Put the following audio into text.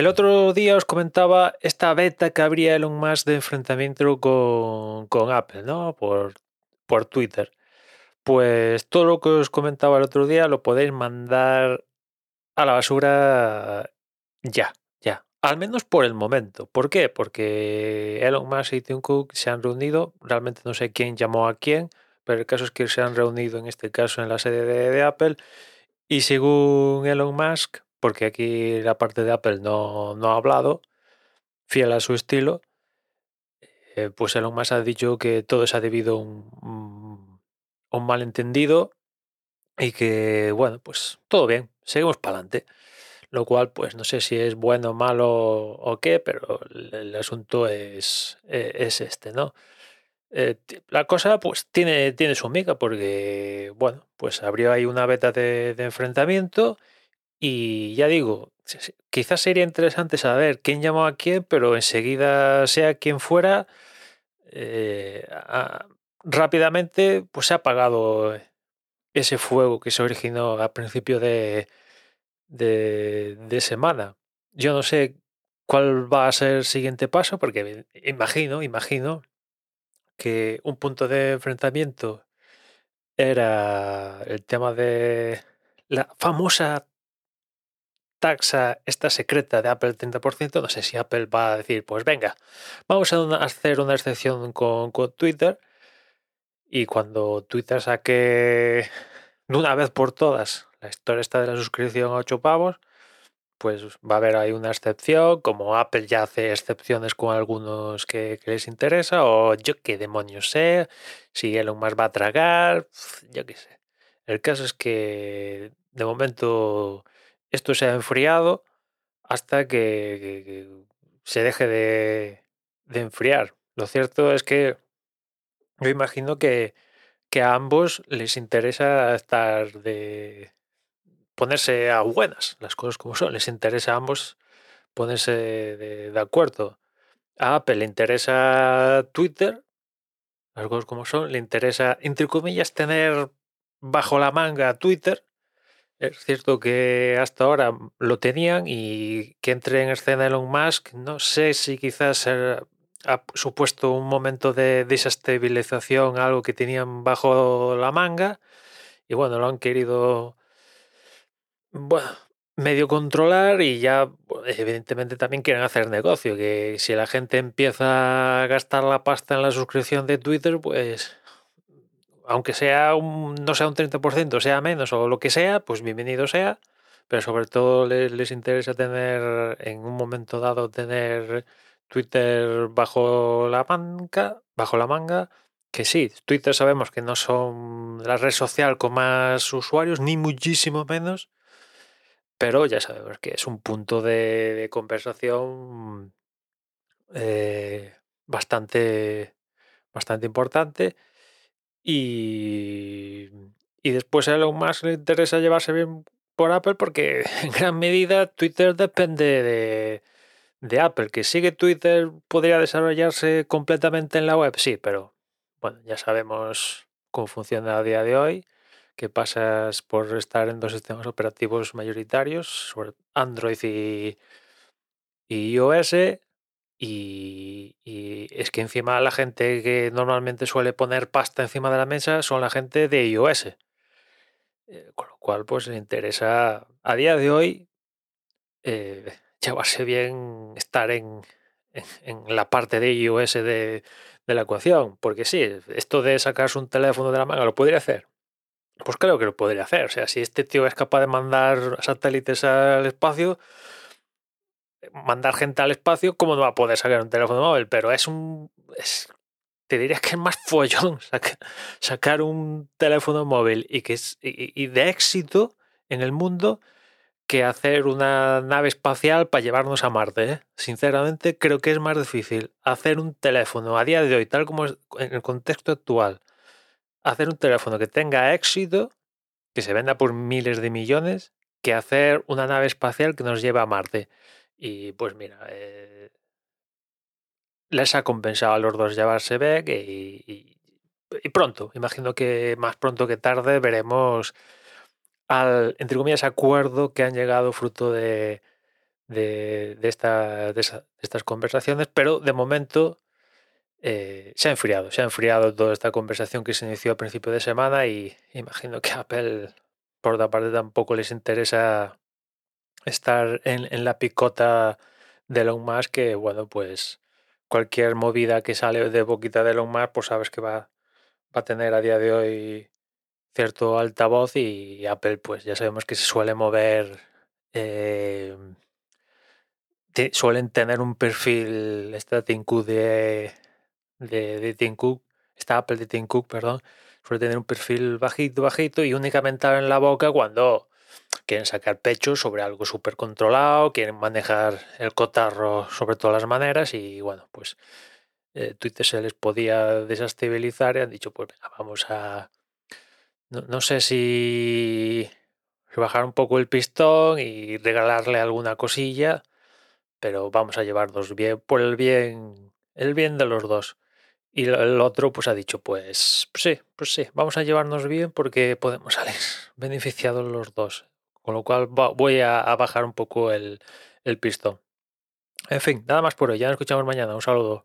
el otro día os comentaba esta beta que habría Elon Musk de enfrentamiento con, con Apple, ¿no? Por, por Twitter. Pues todo lo que os comentaba el otro día lo podéis mandar a la basura ya, ya. Al menos por el momento. ¿Por qué? Porque Elon Musk y Tim Cook se han reunido. Realmente no sé quién llamó a quién, pero el caso es que se han reunido en este caso en la sede de, Apple. Y según Elon Musk, porque aquí la parte de Apple no, no ha hablado, fiel a su estilo, eh, pues Elon Musk ha dicho que todo se ha debido a un, un malentendido y que, bueno, pues todo bien, seguimos para adelante. Lo cual, pues no sé si es bueno, malo o qué, pero el, asunto es, e, es este, ¿no? Eh, la cosa pues tiene, tiene su mica porque, bueno, pues abrió ahí una beta de, enfrentamiento y ya digo, quizás sería interesante saber quién llamó a quién, pero enseguida sea quien fuera, eh, rápidamente pues se ha apagado ese fuego que se originó a principio de, de, semana. Yo no sé cuál va a ser el siguiente paso, porque imagino, imagino que un punto de enfrentamiento era el tema de la famosa taxa esta secreta de Apple 30%. No sé si Apple va a decir, pues venga, vamos a hacer una excepción con, Twitter. Y cuando Twitter saque de una vez por todas la historia está de la suscripción a 8 pavos, pues va a haber ahí una excepción, como Apple ya hace excepciones con algunos que, les interesa, o yo qué demonios sé, si Elon Musk va a tragar, yo qué sé. El caso es que de momento esto se ha enfriado hasta que, se deje de, de, enfriar. Lo cierto es que yo imagino que, que a ambos les interesa estar de, ponerse a buenas, las cosas como son. Les interesa a ambos ponerse de, acuerdo. A Apple le interesa Twitter, las cosas como son. Le interesa, entre comillas, tener bajo la manga Twitter. Es cierto que hasta ahora lo tenían y que entre en escena Elon Musk, no sé si quizás ha supuesto un momento de desestabilización, algo que tenían bajo la manga, y bueno, lo han querido medio controlar y ya evidentemente también quieren hacer negocio, que si la gente empieza a gastar la pasta en la suscripción de Twitter, pues aunque sea un, no sea un 30%, sea menos o lo que sea, pues bienvenido sea, pero sobre todo les, les interesa tener en un momento dado tener Twitter bajo la manga, bajo la manga, que sí, Twitter sabemos que no son la red social con más usuarios, ni muchísimo menos, pero ya sabemos que es un punto de, conversación eh, bastante, bastante importante. Y, y después a Elon Musk le interesa llevarse bien por Apple porque en gran medida Twitter depende de, de Apple. Que sigue Twitter podría desarrollarse completamente en la web, sí, pero bueno, ya sabemos cómo funciona a día de hoy que pasas por estar en dos sistemas operativos mayoritarios, Android y, iOS, y, es que encima la gente que normalmente suele poner pasta encima de la mesa son la gente de iOS. Eh, con lo cual, pues le interesa a día de hoy eh, llevarse bien estar en, la parte de iOS de, de, la ecuación. Porque sí, esto de sacarse un teléfono de la manga lo podría hacer. Pues creo que lo podría hacer. O sea, si este tío es capaz de mandar satélites al espacio, mandar gente al espacio, ¿cómo no va a poder sacar un teléfono móvil? Pero es un. te diría que es más follón sacar, un teléfono móvil y, que es, y, de éxito en el mundo que hacer una nave espacial para llevarnos a Marte. ¿eh? Sinceramente, creo que es más difícil hacer un teléfono a día de hoy, tal como es en el contexto actual, hacer un teléfono que tenga éxito, que se venda por miles de millones, que hacer una nave espacial que nos lleve a Marte. Y pues mira, eh, les ha compensado a los dos llevarse back y, y, pronto, imagino que más pronto que tarde veremos al, entre comillas, acuerdo que han llegado fruto de, de, esta, de, estas conversaciones, pero de momento eh, se ha enfriado, se ha enfriado toda esta conversación que se inició a principio de semana y imagino que Apple por otra parte tampoco les interesa estar en, en la picota de Elon Musk que bueno pues cualquier movida que sale de boquita de Elon Musk pues sabes que va, va a tener a día de hoy cierto altavoz y Apple pues ya sabemos que se suele mover eh, suelen tener un perfil esta Tim Cook de, de, de Cook esta Apple de Tim perdón suele tener un perfil bajito bajito y únicamente en la boca cuando quieren sacar pecho sobre algo súper controlado, quieren manejar el cotarro sobre todas las maneras y bueno, pues eh, Twitter se les podía desestabilizar y han dicho, pues vamos a... No, sé si bajar un poco el pistón y regalarle alguna cosilla, pero vamos a llevarnos bien por el bien, el bien de los dos. Y el otro pues ha dicho, pues, pues sí, pues sí, vamos a llevarnos bien porque podemos salir beneficiados los dos. Con lo cual voy a, bajar un poco el, el pistón. En fin, nada más por hoy. Ya nos escuchamos mañana. Un saludo.